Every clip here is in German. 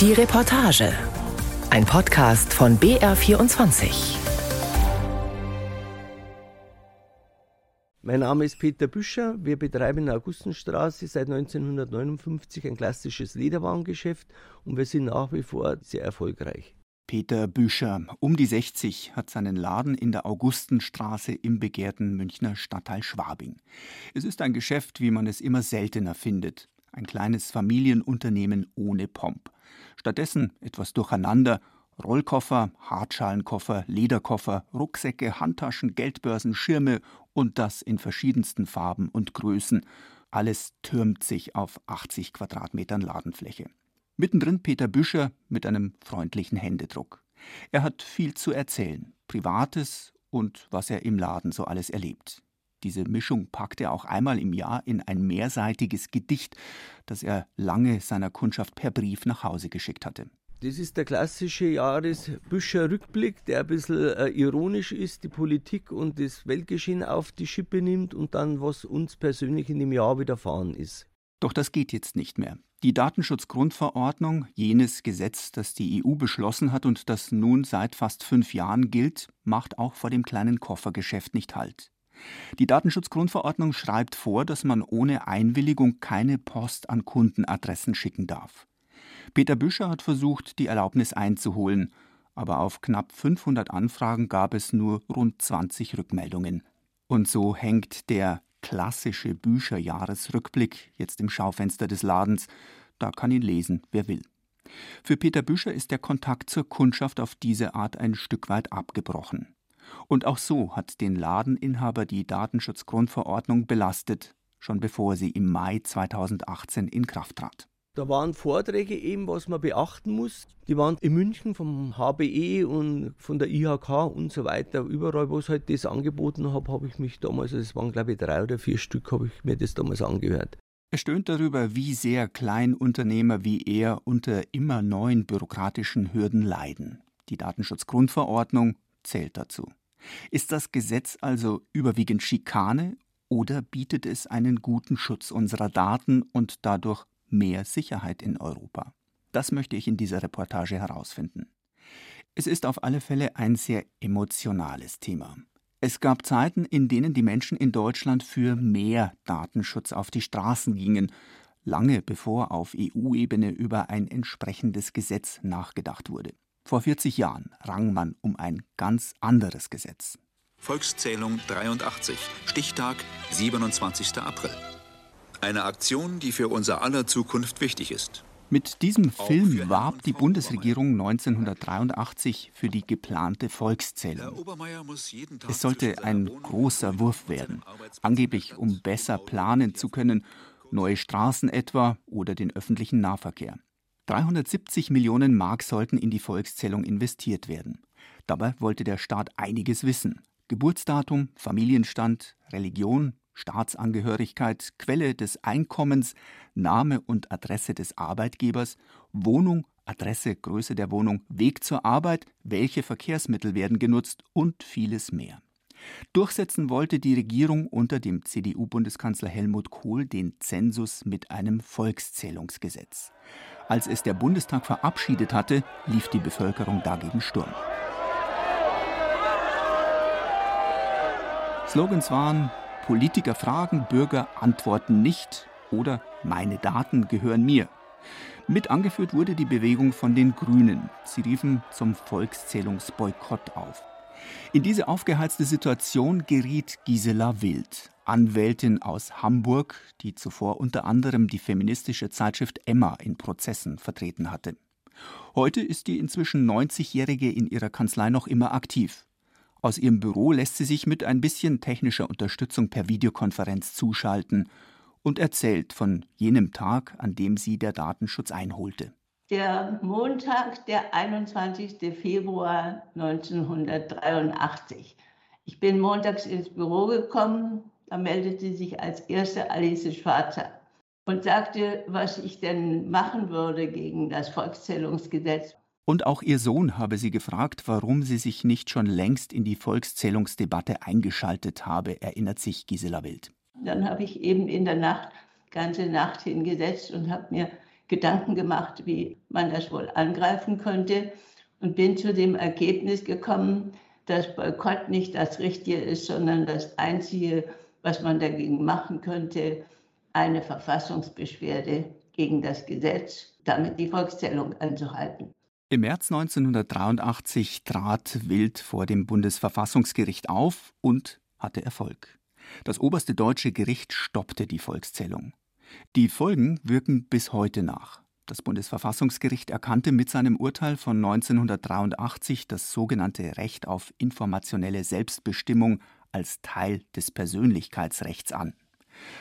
Die Reportage. Ein Podcast von BR24. Mein Name ist Peter Büscher. Wir betreiben in der Augustenstraße seit 1959 ein klassisches Lederwarengeschäft und wir sind nach wie vor sehr erfolgreich. Peter Büscher, um die 60, hat seinen Laden in der Augustenstraße im begehrten Münchner Stadtteil Schwabing. Es ist ein Geschäft, wie man es immer seltener findet. Ein kleines Familienunternehmen ohne Pomp. Stattdessen etwas durcheinander Rollkoffer, Hartschalenkoffer, Lederkoffer, Rucksäcke, Handtaschen, Geldbörsen, Schirme und das in verschiedensten Farben und Größen. Alles türmt sich auf 80 Quadratmetern Ladenfläche. Mittendrin Peter Büscher mit einem freundlichen Händedruck. Er hat viel zu erzählen, Privates und was er im Laden so alles erlebt. Diese Mischung packt er auch einmal im Jahr in ein mehrseitiges Gedicht, das er lange seiner Kundschaft per Brief nach Hause geschickt hatte. Das ist der klassische Jahresbüscher Rückblick, der ein bisschen äh, ironisch ist, die Politik und das Weltgeschehen auf die Schippe nimmt und dann, was uns persönlich in dem Jahr widerfahren ist. Doch das geht jetzt nicht mehr. Die Datenschutzgrundverordnung, jenes Gesetz, das die EU beschlossen hat und das nun seit fast fünf Jahren gilt, macht auch vor dem kleinen Koffergeschäft nicht Halt. Die Datenschutzgrundverordnung schreibt vor, dass man ohne Einwilligung keine Post an Kundenadressen schicken darf. Peter Büscher hat versucht, die Erlaubnis einzuholen, aber auf knapp 500 Anfragen gab es nur rund 20 Rückmeldungen. Und so hängt der klassische Bücher-Jahresrückblick jetzt im Schaufenster des Ladens. Da kann ihn lesen, wer will. Für Peter Büscher ist der Kontakt zur Kundschaft auf diese Art ein Stück weit abgebrochen. Und auch so hat den Ladeninhaber die Datenschutzgrundverordnung belastet, schon bevor sie im Mai 2018 in Kraft trat. Da waren Vorträge eben, was man beachten muss. Die waren in München vom HBE und von der IHK und so weiter. Überall, wo es halt das angeboten habe, habe ich mich damals, also es waren glaube ich drei oder vier Stück, habe ich mir das damals angehört. Er stöhnt darüber, wie sehr Kleinunternehmer wie er unter immer neuen bürokratischen Hürden leiden. Die Datenschutzgrundverordnung zählt dazu. Ist das Gesetz also überwiegend Schikane oder bietet es einen guten Schutz unserer Daten und dadurch mehr Sicherheit in Europa? Das möchte ich in dieser Reportage herausfinden. Es ist auf alle Fälle ein sehr emotionales Thema. Es gab Zeiten, in denen die Menschen in Deutschland für mehr Datenschutz auf die Straßen gingen, lange bevor auf EU-Ebene über ein entsprechendes Gesetz nachgedacht wurde. Vor 40 Jahren rang man um ein ganz anderes Gesetz. Volkszählung 83, Stichtag 27. April. Eine Aktion, die für unser aller Zukunft wichtig ist. Mit diesem Film warb die Bundesregierung 1983 für die geplante Volkszählung. Es sollte ein großer Wurf werden, angeblich um besser planen zu können, neue Straßen etwa oder den öffentlichen Nahverkehr. 370 Millionen Mark sollten in die Volkszählung investiert werden. Dabei wollte der Staat einiges wissen. Geburtsdatum, Familienstand, Religion, Staatsangehörigkeit, Quelle des Einkommens, Name und Adresse des Arbeitgebers, Wohnung, Adresse, Größe der Wohnung, Weg zur Arbeit, welche Verkehrsmittel werden genutzt und vieles mehr. Durchsetzen wollte die Regierung unter dem CDU-Bundeskanzler Helmut Kohl den Zensus mit einem Volkszählungsgesetz. Als es der Bundestag verabschiedet hatte, lief die Bevölkerung dagegen Sturm. Slogans waren Politiker fragen, Bürger antworten nicht oder meine Daten gehören mir. Mit angeführt wurde die Bewegung von den Grünen. Sie riefen zum Volkszählungsboykott auf. In diese aufgeheizte Situation geriet Gisela Wild, Anwältin aus Hamburg, die zuvor unter anderem die feministische Zeitschrift Emma in Prozessen vertreten hatte. Heute ist die inzwischen 90-Jährige in ihrer Kanzlei noch immer aktiv. Aus ihrem Büro lässt sie sich mit ein bisschen technischer Unterstützung per Videokonferenz zuschalten und erzählt von jenem Tag, an dem sie der Datenschutz einholte der Montag, der 21. Februar 1983. Ich bin montags ins Büro gekommen, da meldete sich als erste Alice Schwarzer und sagte, was ich denn machen würde gegen das Volkszählungsgesetz. Und auch ihr Sohn habe sie gefragt, warum sie sich nicht schon längst in die Volkszählungsdebatte eingeschaltet habe, erinnert sich Gisela Wild. Dann habe ich eben in der Nacht, ganze Nacht hingesetzt und habe mir Gedanken gemacht, wie man das wohl angreifen könnte und bin zu dem Ergebnis gekommen, dass Boykott nicht das Richtige ist, sondern das Einzige, was man dagegen machen könnte, eine Verfassungsbeschwerde gegen das Gesetz, damit die Volkszählung anzuhalten. Im März 1983 trat Wild vor dem Bundesverfassungsgericht auf und hatte Erfolg. Das oberste deutsche Gericht stoppte die Volkszählung. Die Folgen wirken bis heute nach. Das Bundesverfassungsgericht erkannte mit seinem Urteil von 1983 das sogenannte Recht auf informationelle Selbstbestimmung als Teil des Persönlichkeitsrechts an.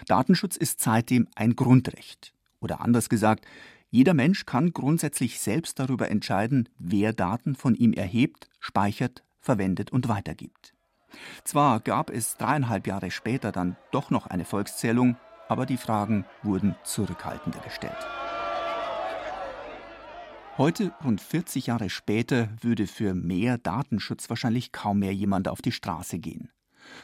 Datenschutz ist seitdem ein Grundrecht. Oder anders gesagt, jeder Mensch kann grundsätzlich selbst darüber entscheiden, wer Daten von ihm erhebt, speichert, verwendet und weitergibt. Zwar gab es dreieinhalb Jahre später dann doch noch eine Volkszählung, aber die Fragen wurden zurückhaltender gestellt. Heute, rund 40 Jahre später, würde für mehr Datenschutz wahrscheinlich kaum mehr jemand auf die Straße gehen.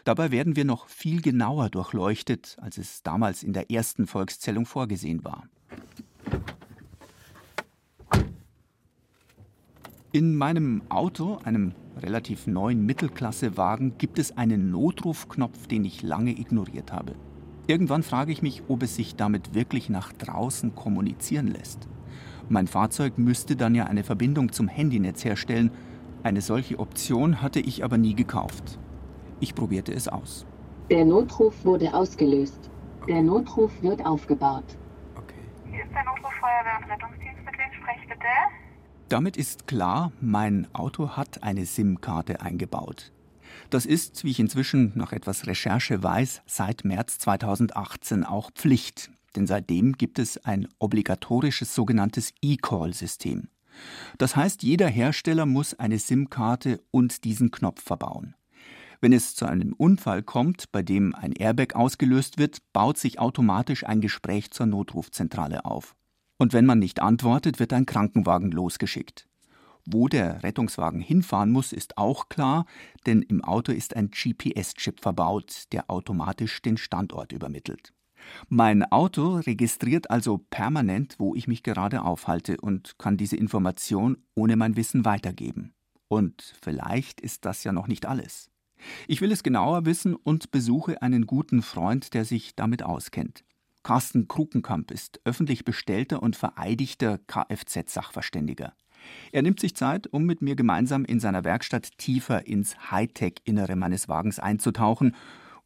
Dabei werden wir noch viel genauer durchleuchtet, als es damals in der ersten Volkszählung vorgesehen war. In meinem Auto, einem relativ neuen Mittelklassewagen, gibt es einen Notrufknopf, den ich lange ignoriert habe. Irgendwann frage ich mich, ob es sich damit wirklich nach draußen kommunizieren lässt. Mein Fahrzeug müsste dann ja eine Verbindung zum Handynetz herstellen. Eine solche Option hatte ich aber nie gekauft. Ich probierte es aus. Der Notruf wurde ausgelöst. Der Notruf wird aufgebaut. Okay. Hier ist der Notruf Feuerwehr und Rettungsdienst. Mit wem spreche ich bitte? Damit ist klar, mein Auto hat eine SIM-Karte eingebaut. Das ist, wie ich inzwischen nach etwas Recherche weiß, seit März 2018 auch Pflicht, denn seitdem gibt es ein obligatorisches sogenanntes E-Call-System. Das heißt, jeder Hersteller muss eine SIM-Karte und diesen Knopf verbauen. Wenn es zu einem Unfall kommt, bei dem ein Airbag ausgelöst wird, baut sich automatisch ein Gespräch zur Notrufzentrale auf. Und wenn man nicht antwortet, wird ein Krankenwagen losgeschickt. Wo der Rettungswagen hinfahren muss, ist auch klar, denn im Auto ist ein GPS-Chip verbaut, der automatisch den Standort übermittelt. Mein Auto registriert also permanent, wo ich mich gerade aufhalte und kann diese Information ohne mein Wissen weitergeben. Und vielleicht ist das ja noch nicht alles. Ich will es genauer wissen und besuche einen guten Freund, der sich damit auskennt. Carsten Krukenkamp ist öffentlich bestellter und vereidigter Kfz-Sachverständiger. Er nimmt sich Zeit, um mit mir gemeinsam in seiner Werkstatt tiefer ins Hightech-Innere meines Wagens einzutauchen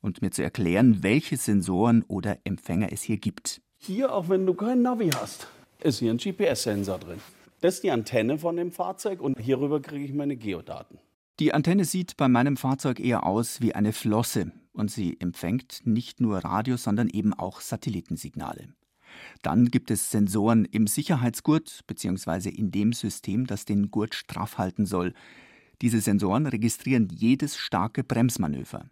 und mir zu erklären, welche Sensoren oder Empfänger es hier gibt. Hier, auch wenn du kein Navi hast, ist hier ein GPS-Sensor drin. Das ist die Antenne von dem Fahrzeug und hierüber kriege ich meine Geodaten. Die Antenne sieht bei meinem Fahrzeug eher aus wie eine Flosse und sie empfängt nicht nur Radio, sondern eben auch Satellitensignale. Dann gibt es Sensoren im Sicherheitsgurt bzw. in dem System, das den Gurt straff halten soll. Diese Sensoren registrieren jedes starke Bremsmanöver.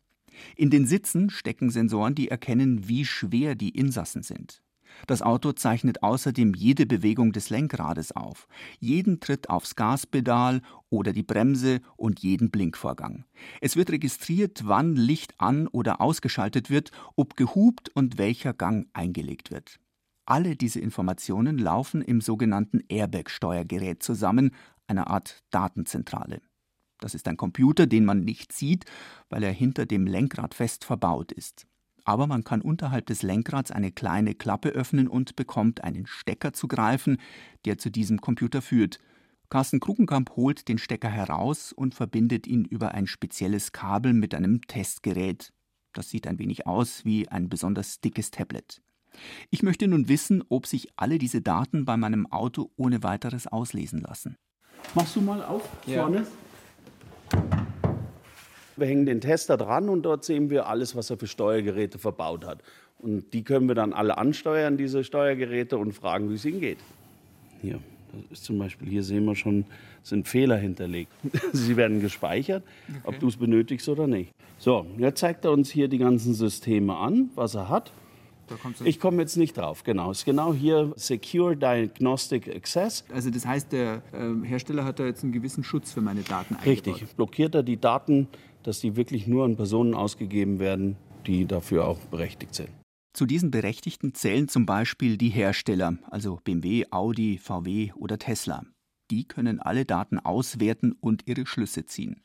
In den Sitzen stecken Sensoren, die erkennen, wie schwer die Insassen sind. Das Auto zeichnet außerdem jede Bewegung des Lenkrades auf, jeden Tritt aufs Gaspedal oder die Bremse und jeden Blinkvorgang. Es wird registriert, wann Licht an oder ausgeschaltet wird, ob gehupt und welcher Gang eingelegt wird. Alle diese Informationen laufen im sogenannten Airbag-Steuergerät zusammen, einer Art Datenzentrale. Das ist ein Computer, den man nicht sieht, weil er hinter dem Lenkrad fest verbaut ist. Aber man kann unterhalb des Lenkrads eine kleine Klappe öffnen und bekommt einen Stecker zu greifen, der zu diesem Computer führt. Carsten Krugenkamp holt den Stecker heraus und verbindet ihn über ein spezielles Kabel mit einem Testgerät. Das sieht ein wenig aus wie ein besonders dickes Tablet. Ich möchte nun wissen, ob sich alle diese Daten bei meinem Auto ohne weiteres auslesen lassen. Machst du mal auf ja. vorne? Wir hängen den Tester dran und dort sehen wir alles, was er für Steuergeräte verbaut hat. Und die können wir dann alle ansteuern, diese Steuergeräte, und fragen, wie es ihnen geht. Hier, das ist zum Beispiel, hier sehen wir schon, sind Fehler hinterlegt. Sie werden gespeichert, okay. ob du es benötigst oder nicht. So, jetzt zeigt er uns hier die ganzen Systeme an, was er hat. Ich komme jetzt nicht drauf, genau. Es ist genau hier Secure Diagnostic Access. Also das heißt, der äh, Hersteller hat da jetzt einen gewissen Schutz für meine Daten eingebaut. Richtig. Blockiert er die Daten, dass die wirklich nur an Personen ausgegeben werden, die dafür auch berechtigt sind. Zu diesen Berechtigten zählen zum Beispiel die Hersteller, also BMW, Audi, VW oder Tesla. Die können alle Daten auswerten und ihre Schlüsse ziehen.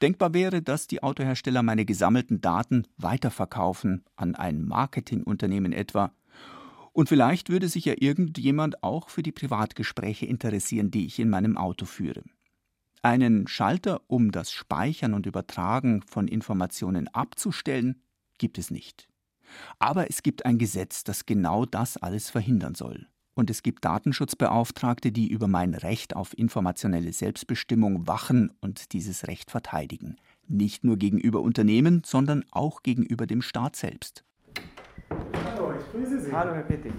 Denkbar wäre, dass die Autohersteller meine gesammelten Daten weiterverkaufen an ein Marketingunternehmen etwa. Und vielleicht würde sich ja irgendjemand auch für die Privatgespräche interessieren, die ich in meinem Auto führe. Einen Schalter, um das Speichern und Übertragen von Informationen abzustellen, gibt es nicht. Aber es gibt ein Gesetz, das genau das alles verhindern soll. Und es gibt Datenschutzbeauftragte, die über mein Recht auf informationelle Selbstbestimmung wachen und dieses Recht verteidigen. Nicht nur gegenüber Unternehmen, sondern auch gegenüber dem Staat selbst. Hallo, ich grüße Sie. Hallo, Herr Petting.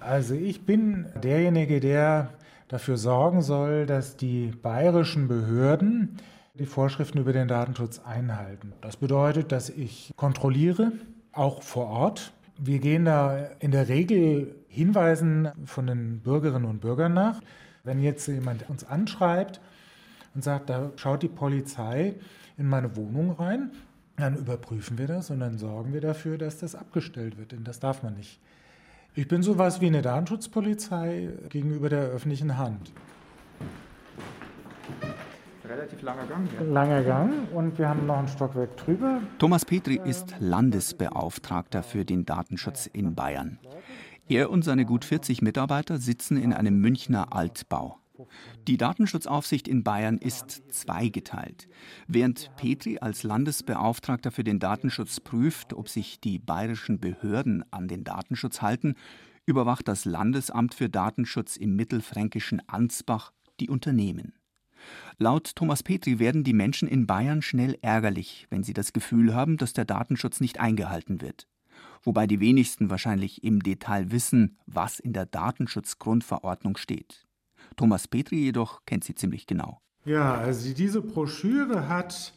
Also ich bin derjenige, der dafür sorgen soll, dass die bayerischen Behörden die Vorschriften über den Datenschutz einhalten. Das bedeutet, dass ich kontrolliere, auch vor Ort. Wir gehen da in der Regel Hinweisen von den Bürgerinnen und Bürgern nach. Wenn jetzt jemand uns anschreibt und sagt, da schaut die Polizei in meine Wohnung rein, dann überprüfen wir das und dann sorgen wir dafür, dass das abgestellt wird, denn das darf man nicht. Ich bin sowas wie eine Datenschutzpolizei gegenüber der öffentlichen Hand relativ langer Gang. Ja. Langer Gang und wir haben noch ein Stockwerk drüber. Thomas Petri ist Landesbeauftragter für den Datenschutz in Bayern. Er und seine gut 40 Mitarbeiter sitzen in einem Münchner Altbau. Die Datenschutzaufsicht in Bayern ist zweigeteilt. Während Petri als Landesbeauftragter für den Datenschutz prüft, ob sich die bayerischen Behörden an den Datenschutz halten, überwacht das Landesamt für Datenschutz im mittelfränkischen Ansbach die Unternehmen. Laut Thomas Petri werden die Menschen in Bayern schnell ärgerlich, wenn sie das Gefühl haben, dass der Datenschutz nicht eingehalten wird. Wobei die wenigsten wahrscheinlich im Detail wissen, was in der Datenschutzgrundverordnung steht. Thomas Petri jedoch kennt sie ziemlich genau. Ja, also diese Broschüre hat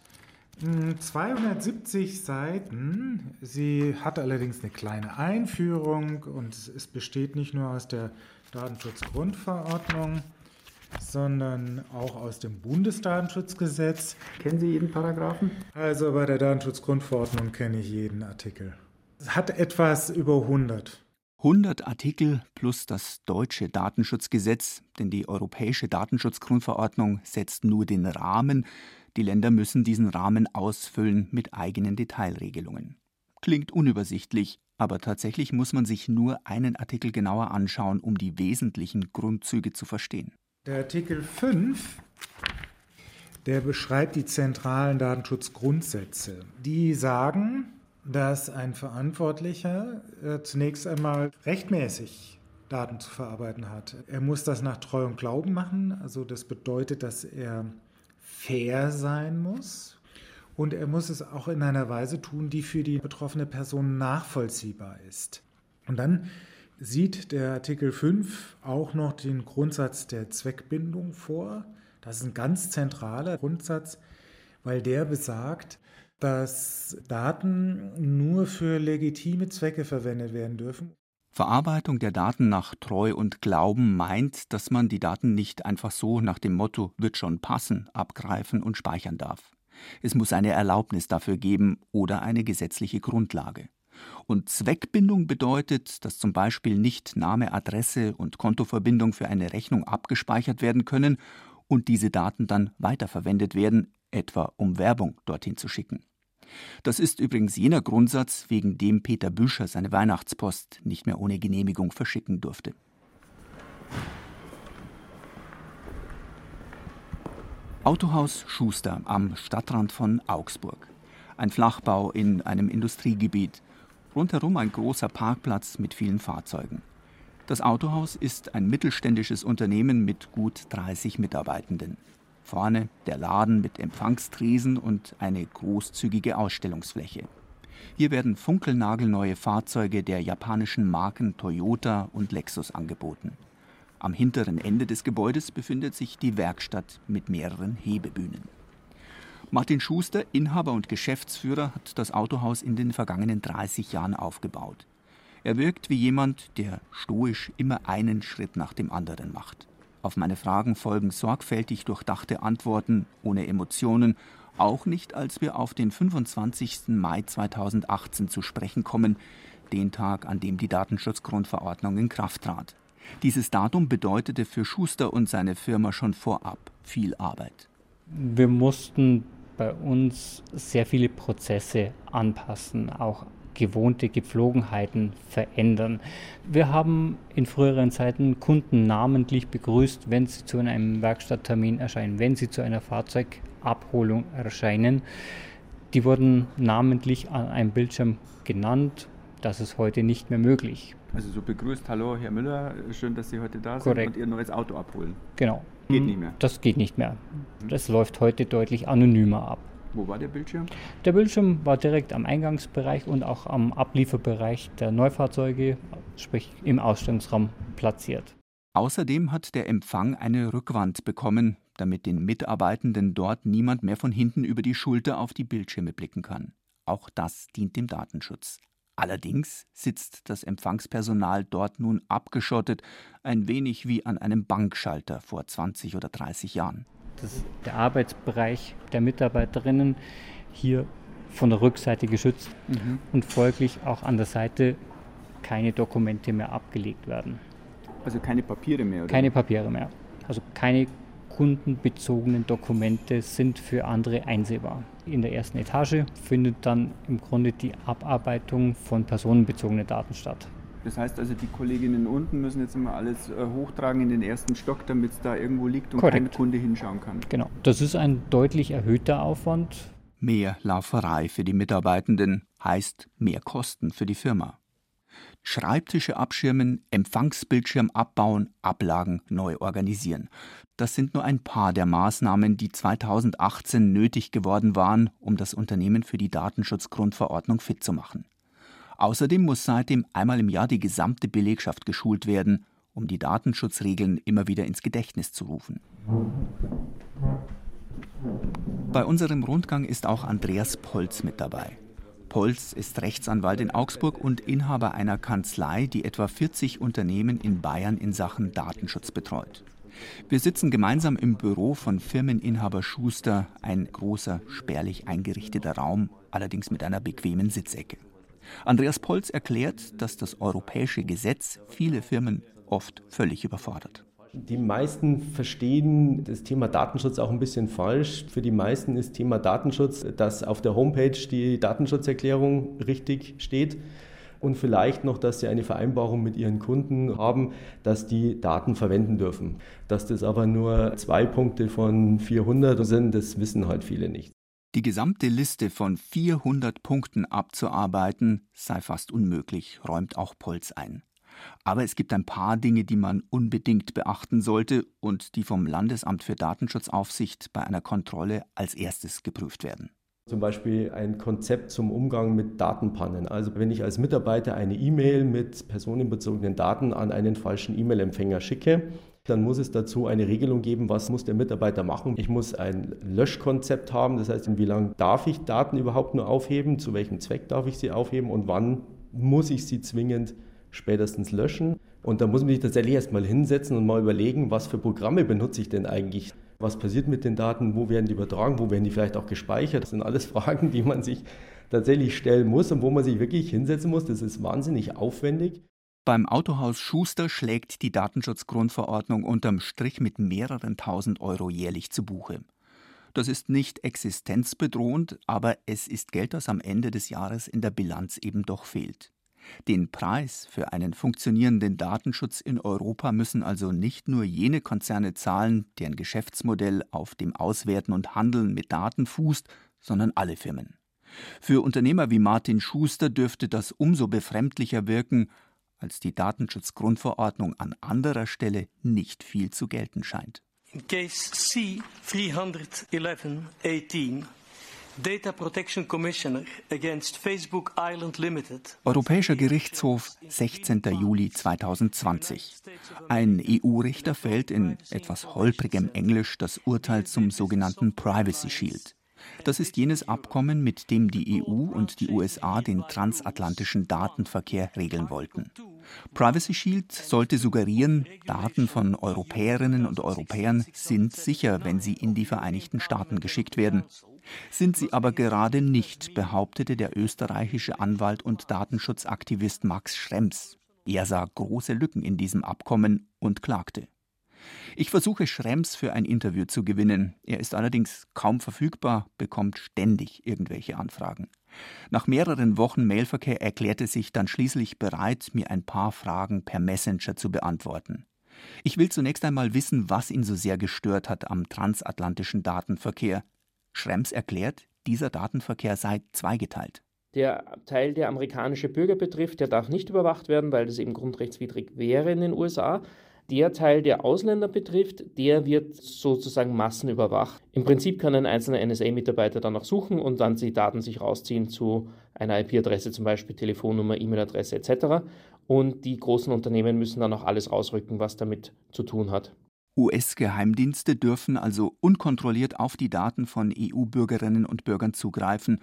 270 hm, Seiten. Sie hat allerdings eine kleine Einführung und es besteht nicht nur aus der Datenschutzgrundverordnung, sondern auch aus dem Bundesdatenschutzgesetz. Kennen Sie jeden Paragraphen? Also bei der Datenschutzgrundverordnung kenne ich jeden Artikel. Hat etwas über 100. 100 Artikel plus das deutsche Datenschutzgesetz, denn die europäische Datenschutzgrundverordnung setzt nur den Rahmen. Die Länder müssen diesen Rahmen ausfüllen mit eigenen Detailregelungen. Klingt unübersichtlich, aber tatsächlich muss man sich nur einen Artikel genauer anschauen, um die wesentlichen Grundzüge zu verstehen. Der Artikel 5, der beschreibt die zentralen Datenschutzgrundsätze. Die sagen, dass ein Verantwortlicher äh, zunächst einmal rechtmäßig Daten zu verarbeiten hat. Er muss das nach Treu und Glauben machen, also das bedeutet, dass er fair sein muss und er muss es auch in einer Weise tun, die für die betroffene Person nachvollziehbar ist. Und dann sieht der Artikel 5 auch noch den Grundsatz der Zweckbindung vor. Das ist ein ganz zentraler Grundsatz, weil der besagt, dass Daten nur für legitime Zwecke verwendet werden dürfen. Verarbeitung der Daten nach Treu und Glauben meint, dass man die Daten nicht einfach so nach dem Motto wird schon passen abgreifen und speichern darf. Es muss eine Erlaubnis dafür geben oder eine gesetzliche Grundlage. Und Zweckbindung bedeutet, dass zum Beispiel nicht Name, Adresse und Kontoverbindung für eine Rechnung abgespeichert werden können und diese Daten dann weiterverwendet werden, etwa um Werbung dorthin zu schicken. Das ist übrigens jener Grundsatz, wegen dem Peter Büscher seine Weihnachtspost nicht mehr ohne Genehmigung verschicken durfte. Autohaus Schuster am Stadtrand von Augsburg. Ein Flachbau in einem Industriegebiet. Rundherum ein großer Parkplatz mit vielen Fahrzeugen. Das Autohaus ist ein mittelständisches Unternehmen mit gut 30 Mitarbeitenden. Vorne der Laden mit Empfangstresen und eine großzügige Ausstellungsfläche. Hier werden funkelnagelneue Fahrzeuge der japanischen Marken Toyota und Lexus angeboten. Am hinteren Ende des Gebäudes befindet sich die Werkstatt mit mehreren Hebebühnen. Martin Schuster, Inhaber und Geschäftsführer, hat das Autohaus in den vergangenen 30 Jahren aufgebaut. Er wirkt wie jemand, der stoisch immer einen Schritt nach dem anderen macht. Auf meine Fragen folgen sorgfältig durchdachte Antworten ohne Emotionen, auch nicht als wir auf den 25. Mai 2018 zu sprechen kommen, den Tag, an dem die Datenschutzgrundverordnung in Kraft trat. Dieses Datum bedeutete für Schuster und seine Firma schon vorab viel Arbeit. Wir mussten bei uns sehr viele Prozesse anpassen, auch gewohnte Gepflogenheiten verändern. Wir haben in früheren Zeiten Kunden namentlich begrüßt, wenn sie zu einem Werkstatttermin erscheinen, wenn sie zu einer Fahrzeugabholung erscheinen. Die wurden namentlich an einem Bildschirm genannt. Das ist heute nicht mehr möglich. Also so begrüßt, hallo Herr Müller, schön, dass Sie heute da Korrekt. sind und Ihr neues Auto abholen. Genau. Geht nicht mehr. Das geht nicht mehr. Das läuft heute deutlich anonymer ab. Wo war der Bildschirm? Der Bildschirm war direkt am Eingangsbereich und auch am Ablieferbereich der Neufahrzeuge, sprich im Ausstellungsraum, platziert. Außerdem hat der Empfang eine Rückwand bekommen, damit den Mitarbeitenden dort niemand mehr von hinten über die Schulter auf die Bildschirme blicken kann. Auch das dient dem Datenschutz. Allerdings sitzt das Empfangspersonal dort nun abgeschottet, ein wenig wie an einem Bankschalter vor 20 oder 30 Jahren. Das ist der Arbeitsbereich der Mitarbeiterinnen hier von der Rückseite geschützt mhm. und folglich auch an der Seite keine Dokumente mehr abgelegt werden. Also keine Papiere mehr? Oder? Keine Papiere mehr. Also keine kundenbezogenen Dokumente sind für andere einsehbar. In der ersten Etage findet dann im Grunde die Abarbeitung von personenbezogenen Daten statt. Das heißt also, die Kolleginnen unten müssen jetzt immer alles äh, hochtragen in den ersten Stock, damit es da irgendwo liegt und Korrekt. kein Kunde hinschauen kann. Genau. Das ist ein deutlich erhöhter Aufwand. Mehr Lauferei für die Mitarbeitenden heißt mehr Kosten für die Firma. Schreibtische abschirmen, Empfangsbildschirm abbauen, Ablagen neu organisieren. Das sind nur ein paar der Maßnahmen, die 2018 nötig geworden waren, um das Unternehmen für die Datenschutzgrundverordnung fit zu machen. Außerdem muss seitdem einmal im Jahr die gesamte Belegschaft geschult werden, um die Datenschutzregeln immer wieder ins Gedächtnis zu rufen. Bei unserem Rundgang ist auch Andreas Polz mit dabei. Polz ist Rechtsanwalt in Augsburg und Inhaber einer Kanzlei, die etwa 40 Unternehmen in Bayern in Sachen Datenschutz betreut. Wir sitzen gemeinsam im Büro von Firmeninhaber Schuster, ein großer, spärlich eingerichteter Raum, allerdings mit einer bequemen Sitzecke. Andreas Polz erklärt, dass das europäische Gesetz viele Firmen oft völlig überfordert. Die meisten verstehen das Thema Datenschutz auch ein bisschen falsch. Für die meisten ist Thema Datenschutz, dass auf der Homepage die Datenschutzerklärung richtig steht und vielleicht noch, dass sie eine Vereinbarung mit ihren Kunden haben, dass die Daten verwenden dürfen. Dass das aber nur zwei Punkte von 400 sind, das wissen halt viele nicht. Die gesamte Liste von 400 Punkten abzuarbeiten sei fast unmöglich, räumt auch Polz ein. Aber es gibt ein paar Dinge, die man unbedingt beachten sollte und die vom Landesamt für Datenschutzaufsicht bei einer Kontrolle als erstes geprüft werden. Zum Beispiel ein Konzept zum Umgang mit Datenpannen. Also wenn ich als Mitarbeiter eine E-Mail mit personenbezogenen Daten an einen falschen E-Mail-Empfänger schicke, dann muss es dazu eine Regelung geben, was muss der Mitarbeiter machen. Ich muss ein Löschkonzept haben, das heißt, wie lange darf ich Daten überhaupt nur aufheben, zu welchem Zweck darf ich sie aufheben und wann muss ich sie zwingend spätestens löschen. Und da muss man sich tatsächlich erstmal hinsetzen und mal überlegen, was für Programme benutze ich denn eigentlich? Was passiert mit den Daten? Wo werden die übertragen? Wo werden die vielleicht auch gespeichert? Das sind alles Fragen, die man sich tatsächlich stellen muss und wo man sich wirklich hinsetzen muss. Das ist wahnsinnig aufwendig. Beim Autohaus Schuster schlägt die Datenschutzgrundverordnung unterm Strich mit mehreren tausend Euro jährlich zu Buche. Das ist nicht existenzbedrohend, aber es ist Geld, das am Ende des Jahres in der Bilanz eben doch fehlt. Den Preis für einen funktionierenden Datenschutz in Europa müssen also nicht nur jene Konzerne zahlen, deren Geschäftsmodell auf dem Auswerten und Handeln mit Daten fußt, sondern alle Firmen. Für Unternehmer wie Martin Schuster dürfte das umso befremdlicher wirken, als die Datenschutzgrundverordnung an anderer Stelle nicht viel zu gelten scheint. In case C 311 Data Protection Commissioner against Facebook Island Limited. Europäischer Gerichtshof, 16. Juli 2020. Ein EU-Richter fällt in etwas holprigem Englisch das Urteil zum sogenannten Privacy Shield. Das ist jenes Abkommen, mit dem die EU und die USA den transatlantischen Datenverkehr regeln wollten. Privacy Shield sollte suggerieren, Daten von Europäerinnen und Europäern sind sicher, wenn sie in die Vereinigten Staaten geschickt werden. Sind sie aber gerade nicht, behauptete der österreichische Anwalt und Datenschutzaktivist Max Schrems. Er sah große Lücken in diesem Abkommen und klagte. Ich versuche Schrems für ein Interview zu gewinnen. Er ist allerdings kaum verfügbar, bekommt ständig irgendwelche Anfragen. Nach mehreren Wochen Mailverkehr erklärte sich dann schließlich bereit, mir ein paar Fragen per Messenger zu beantworten. Ich will zunächst einmal wissen, was ihn so sehr gestört hat am transatlantischen Datenverkehr. Schrems erklärt, dieser Datenverkehr sei zweigeteilt. Der Teil, der amerikanische Bürger betrifft, der darf nicht überwacht werden, weil das eben grundrechtswidrig wäre in den USA. Der Teil, der Ausländer betrifft, der wird sozusagen massenüberwacht. Im Prinzip kann ein einzelner NSA-Mitarbeiter danach suchen und dann die Daten sich rausziehen zu einer IP-Adresse, zum Beispiel Telefonnummer, E-Mail-Adresse etc. Und die großen Unternehmen müssen dann auch alles rausrücken, was damit zu tun hat. US-Geheimdienste dürfen also unkontrolliert auf die Daten von EU-Bürgerinnen und Bürgern zugreifen.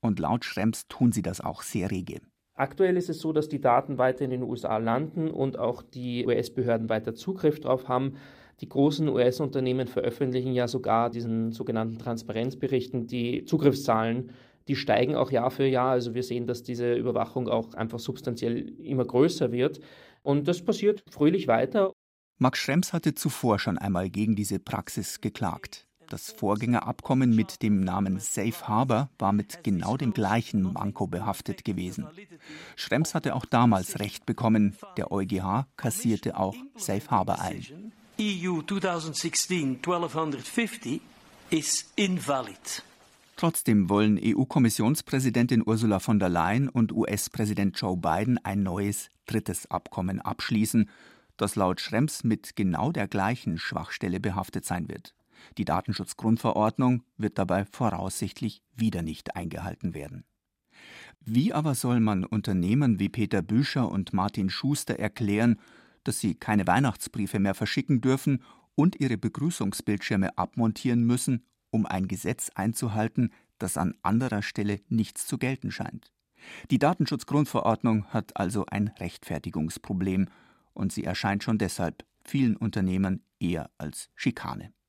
Und laut Schrems tun sie das auch sehr rege. Aktuell ist es so, dass die Daten weiter in den USA landen und auch die US-Behörden weiter Zugriff darauf haben. Die großen US-Unternehmen veröffentlichen ja sogar diesen sogenannten Transparenzberichten die Zugriffszahlen. Die steigen auch Jahr für Jahr. Also wir sehen, dass diese Überwachung auch einfach substanziell immer größer wird. Und das passiert fröhlich weiter. Max Schrems hatte zuvor schon einmal gegen diese Praxis geklagt. Das Vorgängerabkommen mit dem Namen Safe Harbor war mit genau dem gleichen Manko behaftet gewesen. Schrems hatte auch damals Recht bekommen. Der EuGH kassierte auch Safe Harbor ein. EU 2016 1250 ist invalid. Trotzdem wollen EU-Kommissionspräsidentin Ursula von der Leyen und US-Präsident Joe Biden ein neues drittes Abkommen abschließen, das laut Schrems mit genau der gleichen Schwachstelle behaftet sein wird. Die Datenschutzgrundverordnung wird dabei voraussichtlich wieder nicht eingehalten werden. Wie aber soll man Unternehmen wie Peter Büscher und Martin Schuster erklären, dass sie keine Weihnachtsbriefe mehr verschicken dürfen und ihre Begrüßungsbildschirme abmontieren müssen, um ein Gesetz einzuhalten, das an anderer Stelle nichts zu gelten scheint? Die Datenschutzgrundverordnung hat also ein Rechtfertigungsproblem und sie erscheint schon deshalb vielen Unternehmern eher als Schikane.